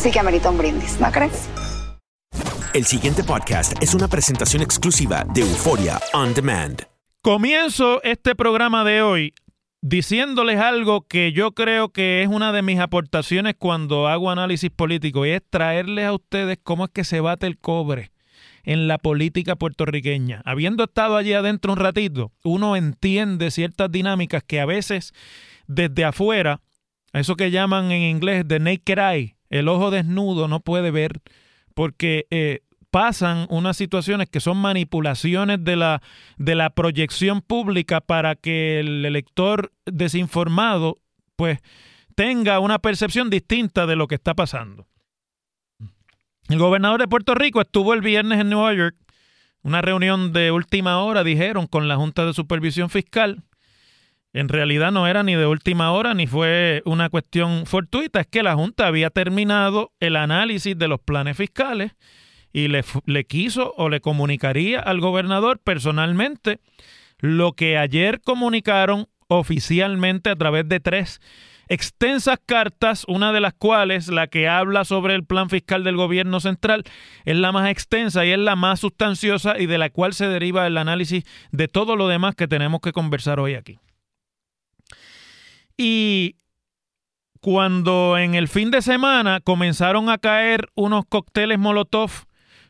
sí que amerita un brindis, ¿no crees? El siguiente podcast es una presentación exclusiva de Euforia On Demand. Comienzo este programa de hoy diciéndoles algo que yo creo que es una de mis aportaciones cuando hago análisis político y es traerles a ustedes cómo es que se bate el cobre en la política puertorriqueña. Habiendo estado allí adentro un ratito, uno entiende ciertas dinámicas que a veces desde afuera, eso que llaman en inglés the naked eye, el ojo desnudo no puede ver porque eh, pasan unas situaciones que son manipulaciones de la, de la proyección pública para que el elector desinformado pues tenga una percepción distinta de lo que está pasando. El gobernador de Puerto Rico estuvo el viernes en Nueva York, una reunión de última hora, dijeron, con la Junta de Supervisión Fiscal. En realidad no era ni de última hora ni fue una cuestión fortuita, es que la Junta había terminado el análisis de los planes fiscales y le, quiso o le comunicaría al gobernador personalmente lo que ayer comunicaron oficialmente a través de tres extensas cartas, una de las cuales, la que habla sobre el plan fiscal del gobierno central, es la más extensa y es la más sustanciosa y de la cual se deriva el análisis de todo lo demás que tenemos que conversar hoy aquí. Y cuando en el fin de semana comenzaron a caer unos cócteles Molotov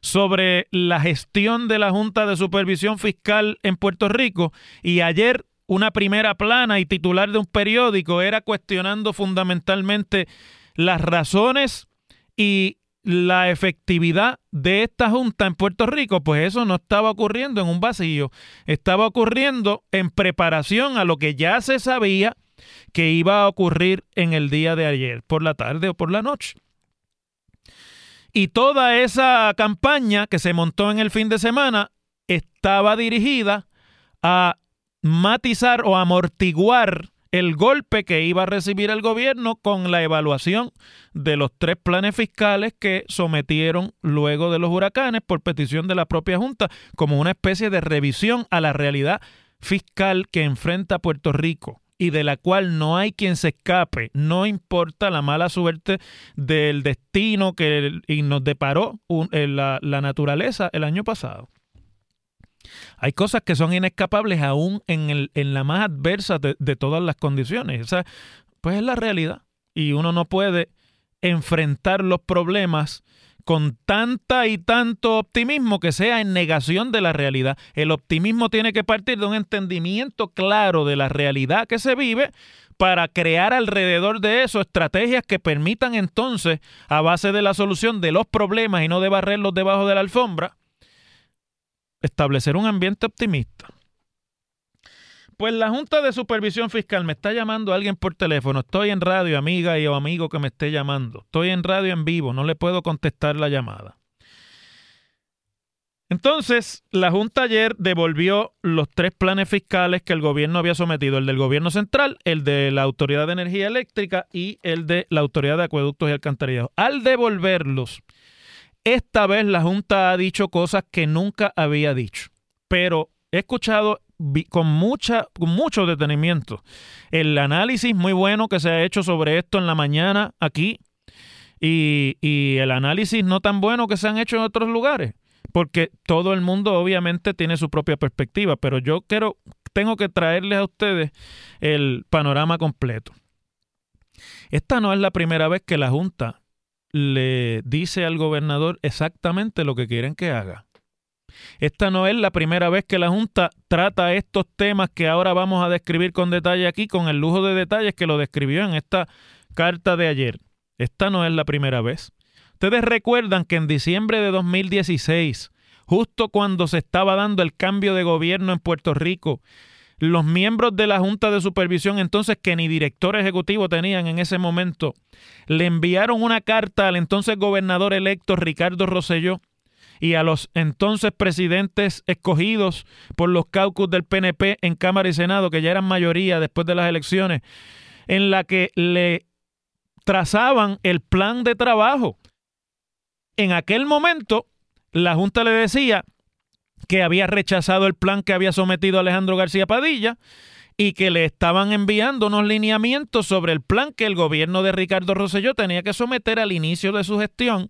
sobre la gestión de la Junta de Supervisión Fiscal en Puerto Rico y ayer una primera plana y titular de un periódico era cuestionando fundamentalmente las razones y la efectividad de esta junta en Puerto Rico, pues eso no estaba ocurriendo en un vacío, estaba ocurriendo en preparación a lo que ya se sabía que iba a ocurrir en el día de ayer, por la tarde o por la noche. Y toda esa campaña que se montó en el fin de semana estaba dirigida a matizar o amortiguar el golpe que iba a recibir el gobierno con la evaluación de los tres planes fiscales que sometieron luego de los huracanes por petición de la propia Junta como una especie de revisión a la realidad fiscal que enfrenta Puerto Rico y de la cual no hay quien se escape, no importa la mala suerte del destino que nos deparó eh, la, naturaleza el año pasado. Hay cosas que son inescapables aún en, la más adversa de, todas las condiciones. O pues es la realidad. Y uno no puede enfrentar los problemas con tanta y tanto optimismo que sea en negación de la realidad. El optimismo tiene que partir de un entendimiento claro de la realidad que se vive para crear alrededor de eso estrategias que permitan entonces, a base de la solución de los problemas y no de barrerlos debajo de la alfombra, establecer un ambiente optimista. Pues la Junta de Supervisión Fiscal me está llamando alguien por teléfono. Estoy en radio, amiga y o amigo que me esté llamando. Estoy en radio en vivo, no le puedo contestar la llamada. Entonces, la Junta ayer devolvió los tres planes fiscales que el gobierno había sometido, el del gobierno central, el de la Autoridad de Energía Eléctrica y el de la Autoridad de Acueductos y Alcantarillados. Al devolverlos, esta vez la Junta ha dicho cosas que nunca había dicho, pero he escuchado con, mucha, mucho detenimiento el análisis muy bueno que se ha hecho sobre esto en la mañana aquí y, y el análisis no tan bueno que se han hecho en otros lugares, porque todo el mundo obviamente tiene su propia perspectiva, pero yo quiero, tengo que traerles a ustedes el panorama completo. Esta no es la primera vez que la Junta le dice al gobernador exactamente lo que quieren que haga. Esta no es la primera vez que la Junta trata estos temas que ahora vamos a describir con detalle aquí, con el lujo de detalles que lo describió en esta carta de ayer. Esta no es la primera vez. Ustedes recuerdan que en diciembre de 2016, justo cuando se estaba dando el cambio de gobierno en Puerto Rico, los miembros de la Junta de Supervisión, entonces que ni director ejecutivo tenían en ese momento, le enviaron una carta al entonces gobernador electo Ricardo Rosselló y a los entonces presidentes escogidos por los caucus del PNP en Cámara y Senado, que ya eran mayoría después de las elecciones, en la que le trazaban el plan de trabajo. En aquel momento, la Junta le decía que había rechazado el plan que había sometido Alejandro García Padilla y que le estaban enviando unos lineamientos sobre el plan que el gobierno de Ricardo Rosselló tenía que someter al inicio de su gestión,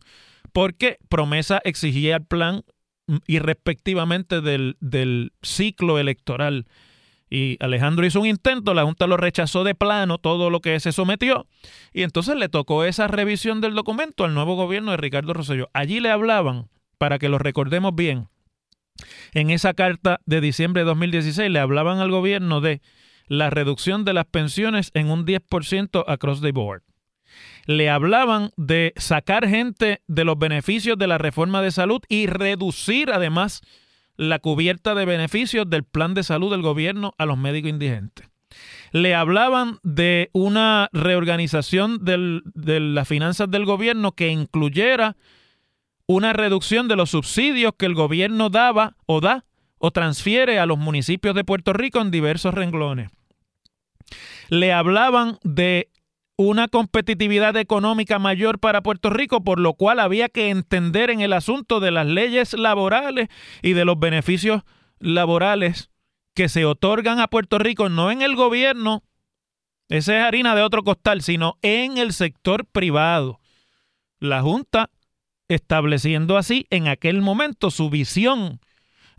porque promesa exigía el plan irrespectivamente del, del ciclo electoral. Y Alejandro hizo un intento, la Junta lo rechazó de plano, todo lo que se sometió, y entonces le tocó esa revisión del documento al nuevo gobierno de Ricardo Rosselló. Allí le hablaban, para que lo recordemos bien, en esa carta de diciembre de 2016 le hablaban al gobierno de la reducción de las pensiones en un 10% across the board. Le hablaban de sacar gente de los beneficios de la reforma de salud y reducir además la cubierta de beneficios del plan de salud del gobierno a los médicos indigentes. Le hablaban de una reorganización de las finanzas del gobierno que incluyera una reducción de los subsidios que el gobierno daba o da o transfiere a los municipios de Puerto Rico en diversos renglones. Le hablaban de una competitividad económica mayor para Puerto Rico, por lo cual había que entender en el asunto de las leyes laborales y de los beneficios laborales que se otorgan a Puerto Rico, no en el gobierno, esa es harina de otro costal, sino en el sector privado. La Junta estableciendo así en aquel momento su visión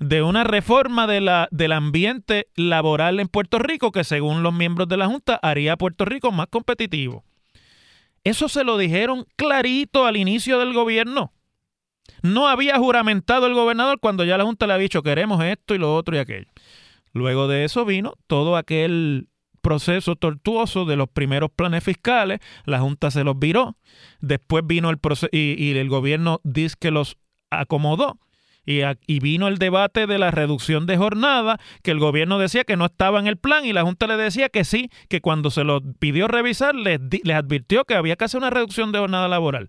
de una reforma de la, del ambiente laboral en Puerto Rico que según los miembros de la Junta haría a Puerto Rico más competitivo. Eso se lo dijeron clarito al inicio del gobierno. No había juramentado el gobernador cuando ya la Junta le había dicho queremos esto y lo otro y aquello. Luego de eso vino todo aquel proceso tortuoso de los primeros planes fiscales, la Junta se los viró, después vino el proceso y, el gobierno dice que los acomodó. Y, y, vino el debate de la reducción de jornada, que el gobierno decía que no estaba en el plan y la Junta le decía que sí, que cuando se lo pidió revisar les, les advirtió que había que hacer una reducción de jornada laboral.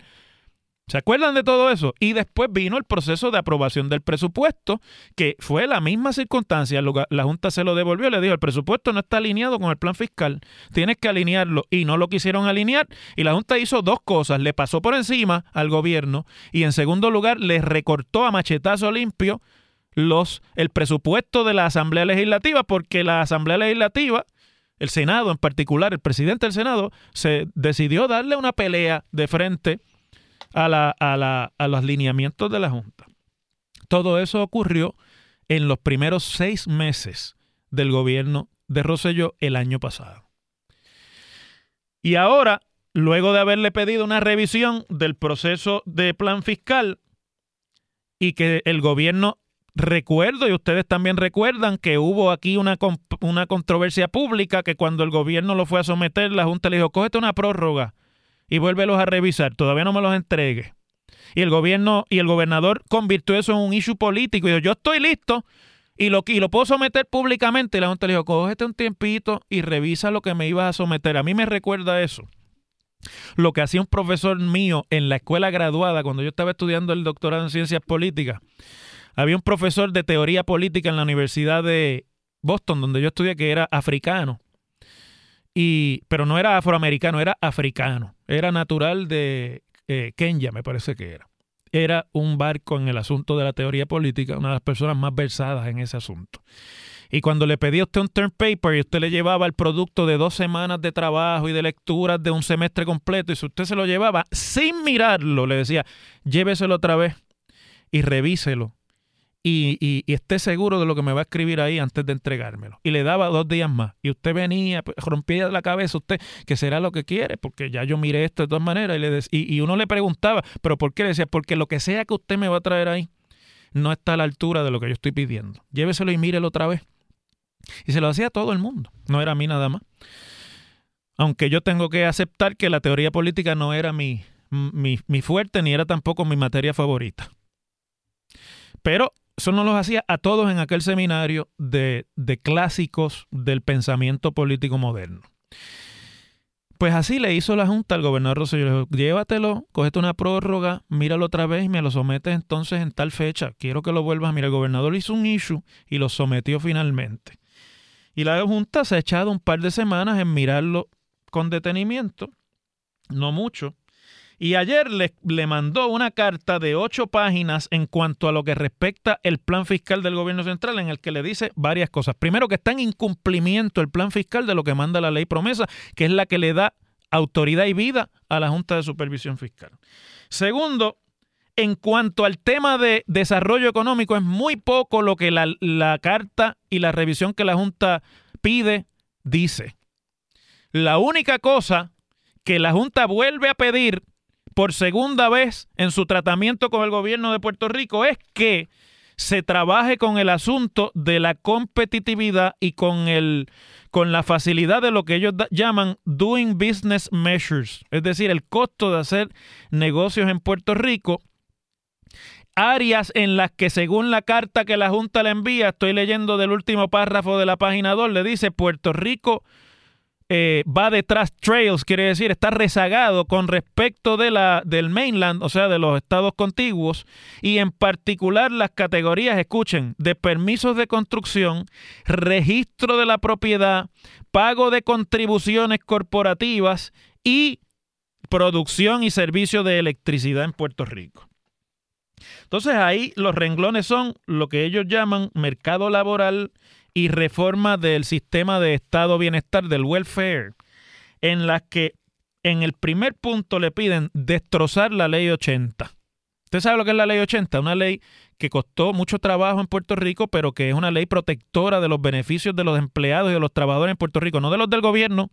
¿Se acuerdan de todo eso? Y después vino el proceso de aprobación del presupuesto, que fue la misma circunstancia. La Junta se lo devolvió, le dijo, el presupuesto no está alineado con el plan fiscal, tienes que alinearlo. Y no lo quisieron alinear. Y la Junta hizo dos cosas, le pasó por encima al gobierno y en segundo lugar le recortó a machetazo limpio los, el presupuesto de la Asamblea Legislativa, porque la Asamblea Legislativa el Senado en particular, el presidente del Senado, se decidió darle una pelea de frente a, la, a, la, a los lineamientos de la Junta. Todo eso ocurrió en los primeros seis meses del gobierno de Rosselló el año pasado. Y ahora, luego de haberle pedido una revisión del proceso de plan fiscal y que el gobierno, recuerdo, y ustedes también recuerdan que hubo aquí una, una controversia pública que cuando el gobierno lo fue a someter, la Junta le dijo, cógete una prórroga y vuélvelos a revisar. Todavía no me los entregue. Y el gobierno y el gobernador convirtió eso en un issue político. Y dijo, yo estoy listo y lo, y lo puedo someter públicamente. Y la Junta le dijo, cógete un tiempito y revisa lo que me ibas a someter. A mí me recuerda eso. Lo que hacía un profesor mío en la escuela graduada cuando yo estaba estudiando el doctorado en ciencias políticas. Había un profesor de teoría política en la Universidad de Boston, donde yo estudié, que era africano y, pero no era afroamericano, era africano. Era natural de eh, Kenya, me parece que era. Era un barco en el asunto de la teoría política, una de las personas más versadas en ese asunto. Y cuando le pedía a usted un term paper y usted le llevaba el producto de dos semanas de trabajo y de lecturas de un semestre completo, y si usted se lo llevaba sin mirarlo, le decía, lléveselo otra vez y revíselo y, y, esté seguro de lo que me va a escribir ahí antes de entregármelo. Y le daba dos días más. Y usted venía, pues, rompía la cabeza usted, que será lo que quiere, porque ya yo miré esto de todas maneras. Y, le y, uno le preguntaba, ¿pero por qué? Le decía, porque lo que sea que usted me va a traer ahí no está a la altura de lo que yo estoy pidiendo. Lléveselo y mírelo otra vez. Y se lo hacía a todo el mundo, no era a mí nada más. Aunque yo tengo que aceptar que la teoría política no era mi, mi, mi fuerte ni era tampoco mi materia favorita. Pero eso no los hacía a todos en aquel seminario de, de clásicos del pensamiento político moderno. Pues así le hizo la Junta al gobernador Rosselló. Le dijo, llévatelo, cógete una prórroga, míralo otra vez y me lo sometes entonces en tal fecha. Quiero que lo vuelvas a mirar. El gobernador hizo un issue y lo sometió finalmente. Y la Junta se ha echado un par de semanas en mirarlo con detenimiento, no mucho, y ayer le, le, mandó una carta de ocho páginas en cuanto a lo que respecta el plan fiscal del gobierno central, en el que le dice varias cosas. Primero, que está en incumplimiento el plan fiscal de lo que manda la ley promesa, que es la que le da autoridad y vida a la Junta de Supervisión Fiscal. Segundo, en cuanto al tema de desarrollo económico, es muy poco lo que la, la carta y la revisión que la Junta pide dice. La única cosa que la Junta vuelve a pedir por segunda vez en su tratamiento con el gobierno de Puerto Rico es que se trabaje con el asunto de la competitividad y con el con la facilidad de lo que ellos llaman doing business measures, es decir, el costo de hacer negocios en Puerto Rico, áreas en las que según la carta que la Junta le envía, estoy leyendo del último párrafo de la página 2, le dice Puerto Rico eh, va detrás trails, quiere decir, está rezagado con respecto de la, del mainland, o sea, de los estados contiguos, y en particular las categorías, escuchen, de permisos de construcción, registro de la propiedad, pago de contribuciones corporativas y producción y servicio de electricidad en Puerto Rico. Entonces ahí los renglones son lo que ellos llaman mercado laboral, y reforma del sistema de estado bienestar, del welfare, en las que en el primer punto le piden destrozar la ley 80. ¿Usted sabe lo que es la ley 80? Una ley que costó mucho trabajo en Puerto Rico, pero que es una ley protectora de los beneficios de los empleados y de los trabajadores en Puerto Rico, no de los del gobierno,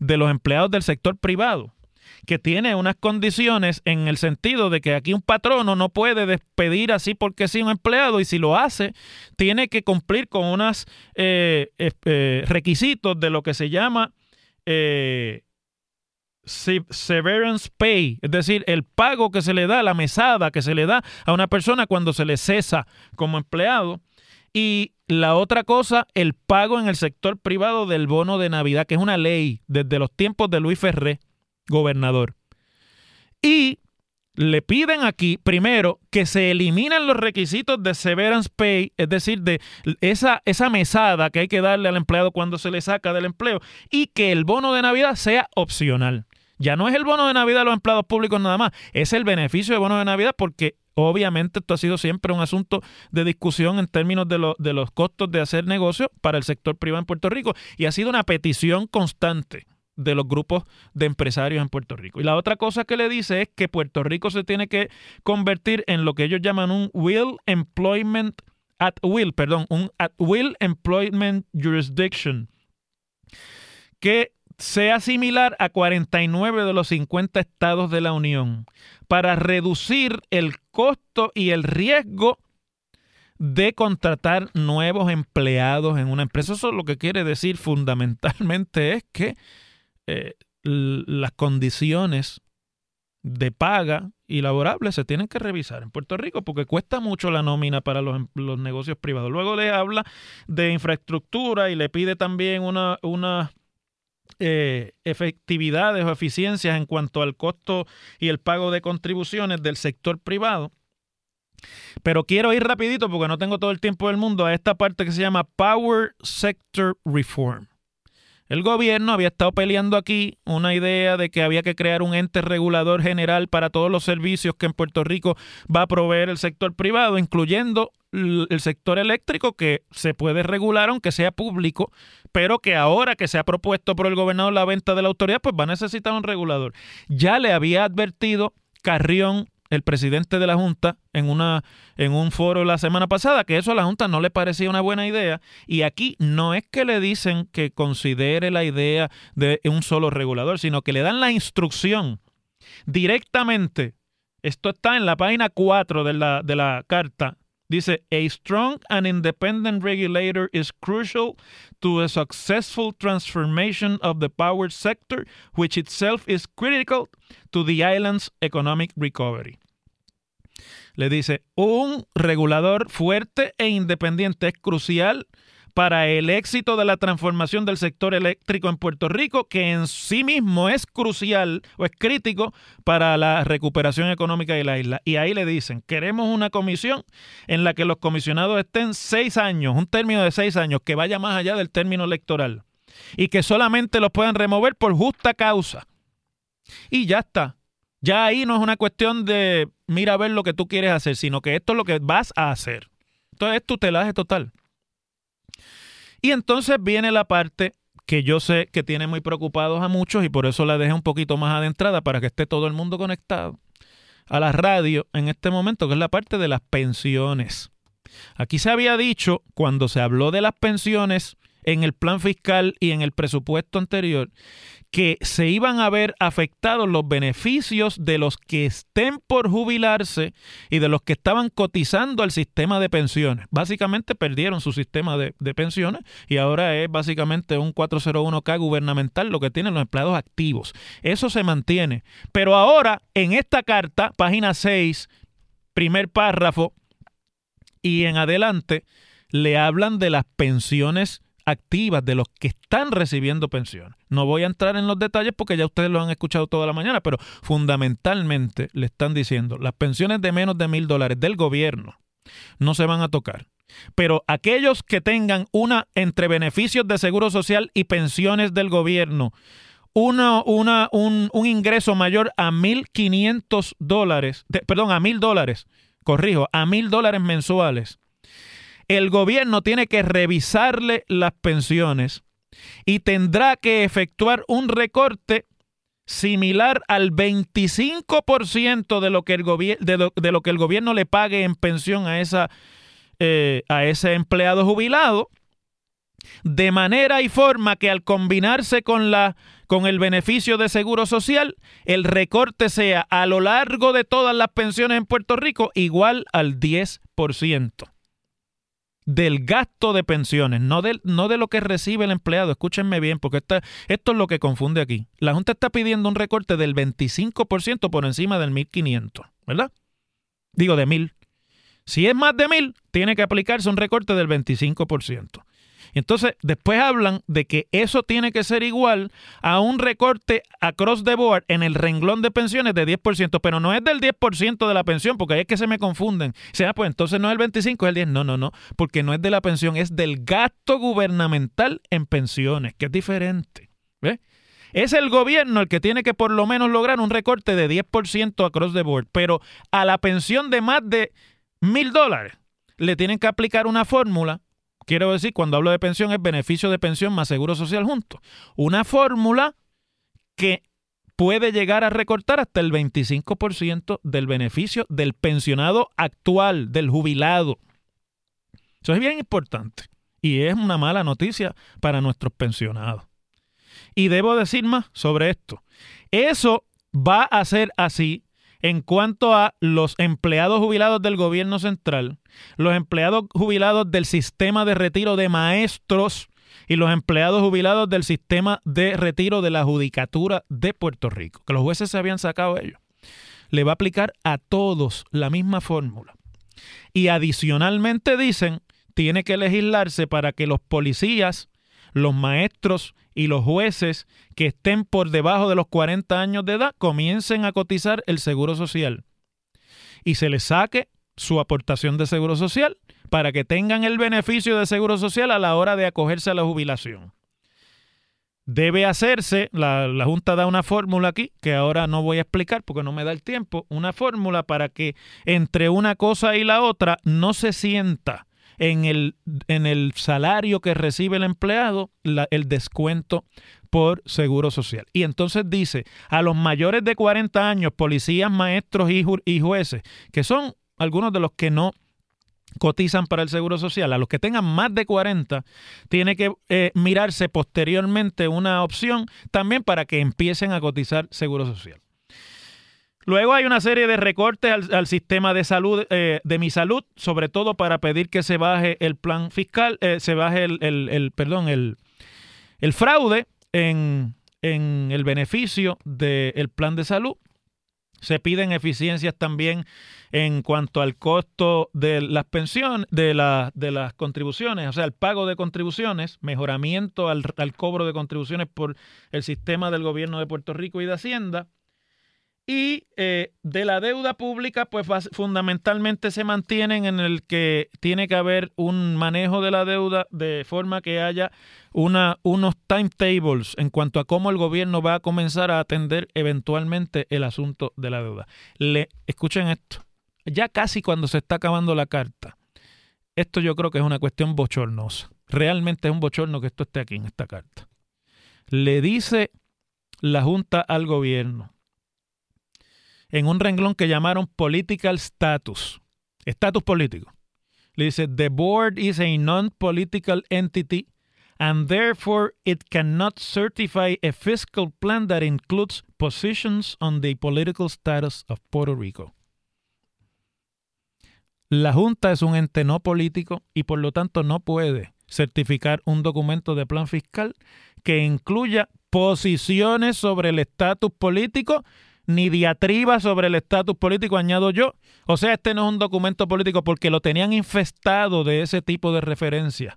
de los empleados del sector privado que tiene unas condiciones en el sentido de que aquí un patrono no puede despedir así porque sí un empleado y si lo hace, tiene que cumplir con unos eh, eh, requisitos de lo que se llama eh, severance pay, es decir, el pago que se le da, la mesada que se le da a una persona cuando se le cesa como empleado. Y la otra cosa, el pago en el sector privado del bono de Navidad, que es una ley desde los tiempos de Luis Ferré, gobernador. Y le piden aquí, primero, que se eliminen los requisitos de severance pay, es decir, de esa, esa mesada que hay que darle al empleado cuando se le saca del empleo, y que el bono de Navidad sea opcional. Ya no es el bono de Navidad de los empleados públicos nada más, es el beneficio de bono de Navidad porque obviamente esto ha sido siempre un asunto de discusión en términos de, de los costos de hacer negocio para el sector privado en Puerto Rico y ha sido una petición constante de los grupos de empresarios en Puerto Rico. Y la otra cosa que le dice es que Puerto Rico se tiene que convertir en lo que ellos llaman un will employment at will, perdón, un at will employment jurisdiction que sea similar a 49 de los 50 estados de la Unión para reducir el costo y el riesgo de contratar nuevos empleados en una empresa. Eso lo que quiere decir fundamentalmente es que eh, las condiciones de paga y laborables se tienen que revisar en Puerto Rico porque cuesta mucho la nómina para los, los negocios privados. Luego le habla de infraestructura y le pide también una, una eh, efectividades o eficiencias en cuanto al costo y el pago de contribuciones del sector privado. Pero quiero ir rapidito porque no tengo todo el tiempo del mundo a esta parte que se llama Power Sector Reform. El gobierno había estado peleando aquí una idea de que había que crear un ente regulador general para todos los servicios que en Puerto Rico va a proveer el sector privado, incluyendo el sector eléctrico que se puede regular aunque sea público, pero que ahora que se ha propuesto por el gobernador la venta de la autoridad, pues va a necesitar un regulador. Ya le había advertido Carrión el presidente de la Junta en, una, en un foro la semana pasada que eso a la Junta no le parecía una buena idea y aquí no es que le dicen que considere la idea de un solo regulador, sino que le dan la instrucción directamente. Esto está en la página 4 de la, de la carta Dice, a strong and independent regulator is crucial to a successful transformation of the power sector, which itself is critical to the island's economic recovery. Le dice, un regulador fuerte e independiente es crucial para el éxito de la transformación del sector eléctrico en Puerto Rico, que en sí mismo es crucial o es crítico para la recuperación económica de la isla. Y ahí le dicen, queremos una comisión en la que los comisionados estén seis años, un término de seis años, que vaya más allá del término electoral, y que solamente los puedan remover por justa causa. Y ya está. Ya ahí no es una cuestión de mira a ver lo que tú quieres hacer, sino que esto es lo que vas a hacer. Entonces es tutelaje total. Y entonces viene la parte que yo sé que tiene muy preocupados a muchos y por eso la dejé un poquito más adentrada para que esté todo el mundo conectado a la radio en este momento, que es la parte de las pensiones. Aquí se había dicho, cuando se habló de las pensiones en el plan fiscal y en el presupuesto anterior, que se iban a ver afectados los beneficios de los que estén por jubilarse y de los que estaban cotizando al sistema de pensiones. Básicamente perdieron su sistema de, pensiones y ahora es básicamente un 401k gubernamental lo que tienen los empleados activos. Eso se mantiene. Pero ahora, en esta carta, página 6, primer párrafo y en adelante, le hablan de las pensiones activas de los que están recibiendo pensión. No voy a entrar en los detalles porque ya ustedes lo han escuchado toda la mañana, pero fundamentalmente le están diciendo las pensiones de menos de mil dólares del gobierno no se van a tocar. Pero aquellos que tengan una entre beneficios de seguro social y pensiones del gobierno, una, una, un, un ingreso mayor a 1.500 dólares, perdón, a mil dólares, corrijo, a mil dólares mensuales, el gobierno tiene que revisarle las pensiones y tendrá que efectuar un recorte similar al 25% de lo, que el de, lo que el gobierno le pague en pensión a, esa, eh, a ese empleado jubilado, de manera y forma que al combinarse con, la, con el beneficio de seguro social, el recorte sea a lo largo de todas las pensiones en Puerto Rico igual al 10% del gasto de pensiones, no de, no de lo que recibe el empleado. Escúchenme bien, porque esto es lo que confunde aquí. La Junta está pidiendo un recorte del 25% por encima del 1.500, ¿verdad? Digo, de 1.000. Si es más de 1.000, tiene que aplicarse un recorte del 25%. Entonces, después hablan de que eso tiene que ser igual a un recorte across the board en el renglón de pensiones de 10%, pero no es del 10% de la pensión, porque ahí es que se me confunden. O sea, pues entonces no es el 25, es el 10. No, no, no, porque no es de la pensión, es del gasto gubernamental en pensiones, que es diferente. ¿Ves? Es el gobierno el que tiene que por lo menos lograr un recorte de 10% across the board, pero a la pensión de más de mil dólares le tienen que aplicar una fórmula Quiero decir, cuando hablo de pensión es beneficio de pensión más seguro social juntos. Una fórmula que puede llegar a recortar hasta el 25% del beneficio del pensionado actual, del jubilado. Eso es bien importante y es una mala noticia para nuestros pensionados. Y debo decir más sobre esto. Eso va a ser así en cuanto a los empleados jubilados del gobierno central, los empleados jubilados del sistema de retiro de maestros y los empleados jubilados del sistema de retiro de la judicatura de Puerto Rico, que los jueces se habían sacado ellos. Le va a aplicar a todos la misma fórmula. Y adicionalmente dicen, tiene que legislarse para que los policías, los maestros y los jueces que estén por debajo de los 40 años de edad comiencen a cotizar el seguro social y se les saque su aportación de seguro social para que tengan el beneficio de seguro social a la hora de acogerse a la jubilación. Debe hacerse, la, la Junta da una fórmula aquí, que ahora no voy a explicar porque no me da el tiempo, una fórmula para que entre una cosa y la otra no se sienta en el, en el salario que recibe el empleado el descuento por Seguro Social. Y entonces dice, a los mayores de 40 años, policías, maestros y, y jueces, que son algunos de los que no cotizan para el Seguro Social, a los que tengan más de 40, tiene que eh, mirarse posteriormente una opción también para que empiecen a cotizar Seguro Social. Luego hay una serie de recortes al, al sistema de salud, eh, de mi salud, sobre todo para pedir que se baje el plan fiscal, eh, se baje el, el- el- perdón, el, el fraude en, en el beneficio del plan de salud. Se piden eficiencias también en cuanto al costo de las pensiones, de, la- de las contribuciones, o sea, el pago de contribuciones, mejoramiento al, al cobro de contribuciones por el sistema del gobierno de Puerto Rico y de Hacienda. Y eh, de la deuda pública, pues fundamentalmente se mantienen en el que tiene que haber un manejo de la deuda de forma que haya una, unos timetables en cuanto a cómo el gobierno va a comenzar a atender eventualmente el asunto de la deuda. Le, escuchen esto, ya casi cuando se está acabando la carta, esto yo creo que es una cuestión bochornosa. Realmente es un bochorno que esto esté aquí en esta carta. Le dice la Junta al gobierno en un renglón que llamaron political status, estatus político. Le dice, the board is a non-political entity and therefore it cannot certify a fiscal plan that includes positions on the political status of Puerto Rico. La Junta es un ente no político y por lo tanto no puede certificar un documento de plan fiscal que incluya posiciones sobre el estatus político ni diatriba sobre el estatus político, añado yo. O sea, este no es un documento político porque lo tenían infestado de ese tipo de referencias.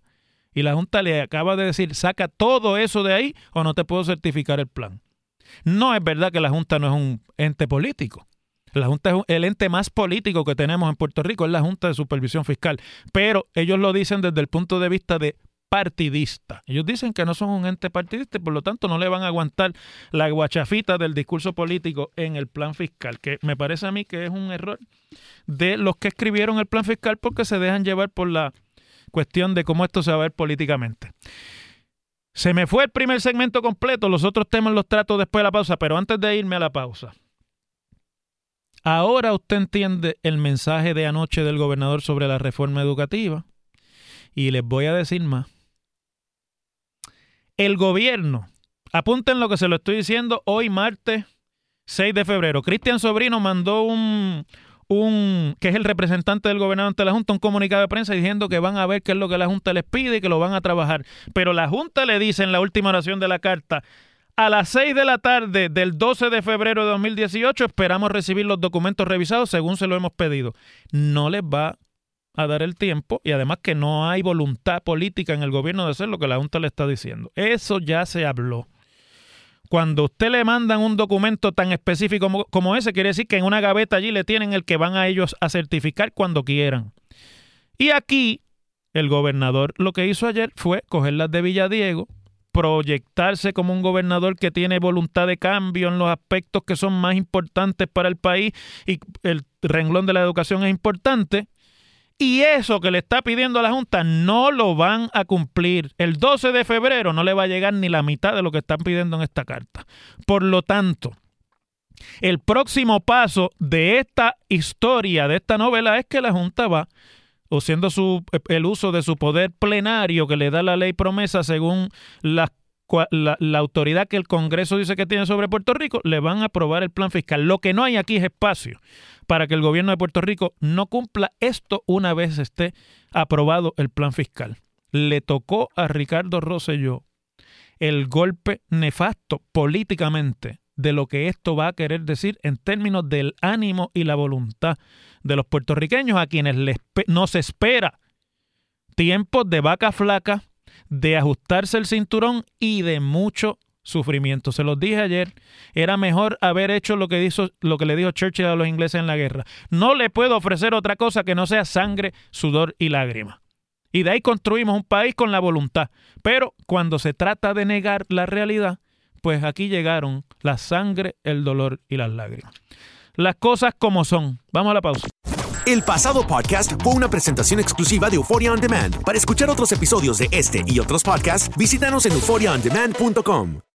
Y la Junta le acaba de decir, saca todo eso de ahí o no te puedo certificar el plan. No es verdad que la Junta no es un ente político. La Junta es el ente más político que tenemos en Puerto Rico, es la Junta de Supervisión Fiscal. Pero ellos lo dicen desde el punto de vista de partidista. Ellos dicen que no son un ente partidista y por lo tanto no le van a aguantar la guachafita del discurso político en el plan fiscal, que me parece a mí que es un error de los que escribieron el plan fiscal porque se dejan llevar por la cuestión de cómo esto se va a ver políticamente. Se me fue el primer segmento completo, los otros temas los trato después de la pausa, pero antes de irme a la pausa. Ahora usted entiende el mensaje de anoche del gobernador sobre la reforma educativa y les voy a decir más. El gobierno, apunten lo que se lo estoy diciendo hoy martes 6 de febrero. Cristian Sobrino mandó un, un, que es el representante del gobernador ante la Junta, un comunicado de prensa diciendo que van a ver qué es lo que la Junta les pide y que lo van a trabajar. Pero la Junta le dice en la última oración de la carta, a las 6 de la tarde del 12 de febrero de 2018 esperamos recibir los documentos revisados según se lo hemos pedido. No les va a dar el tiempo y además que no hay voluntad política en el gobierno de hacer lo que la Junta le está diciendo. Eso ya se habló. Cuando usted le mandan un documento tan específico como, ese, quiere decir que en una gaveta allí le tienen el que van a ellos a certificar cuando quieran. Y aquí el gobernador lo que hizo ayer fue coger las de Villadiego, proyectarse como un gobernador que tiene voluntad de cambio en los aspectos que son más importantes para el país y el renglón de la educación es importante. Y eso que le está pidiendo a la Junta no lo van a cumplir. El 12 de febrero no le va a llegar ni la mitad de lo que están pidiendo en esta carta. Por lo tanto, el próximo paso de esta historia, de esta novela, es que la Junta va haciendo su, el uso de su poder plenario que le da la ley promesa según la, autoridad que el Congreso dice que tiene sobre Puerto Rico, le van a aprobar el plan fiscal. Lo que no hay aquí es espacio para que el gobierno de Puerto Rico no cumpla esto una vez esté aprobado el plan fiscal. Le tocó a Ricardo Rosselló el golpe nefasto políticamente de lo que esto va a querer decir en términos del ánimo y la voluntad de los puertorriqueños a quienes nos espera tiempos de vaca flaca, de ajustarse el cinturón y de mucho sufrimiento. Se los dije ayer, era mejor haber hecho lo que, lo que le dijo Churchill a los ingleses en la guerra. No le puedo ofrecer otra cosa que no sea sangre, sudor y lágrimas. Y de ahí construimos un país con la voluntad. Pero cuando se trata de negar la realidad, pues aquí llegaron la sangre, el dolor y las lágrimas. Las cosas como son. Vamos a la pausa. El pasado podcast fue una presentación exclusiva de Euphoria On Demand. Para escuchar otros episodios de este y otros podcasts, visítanos en euphoriaondemand.com.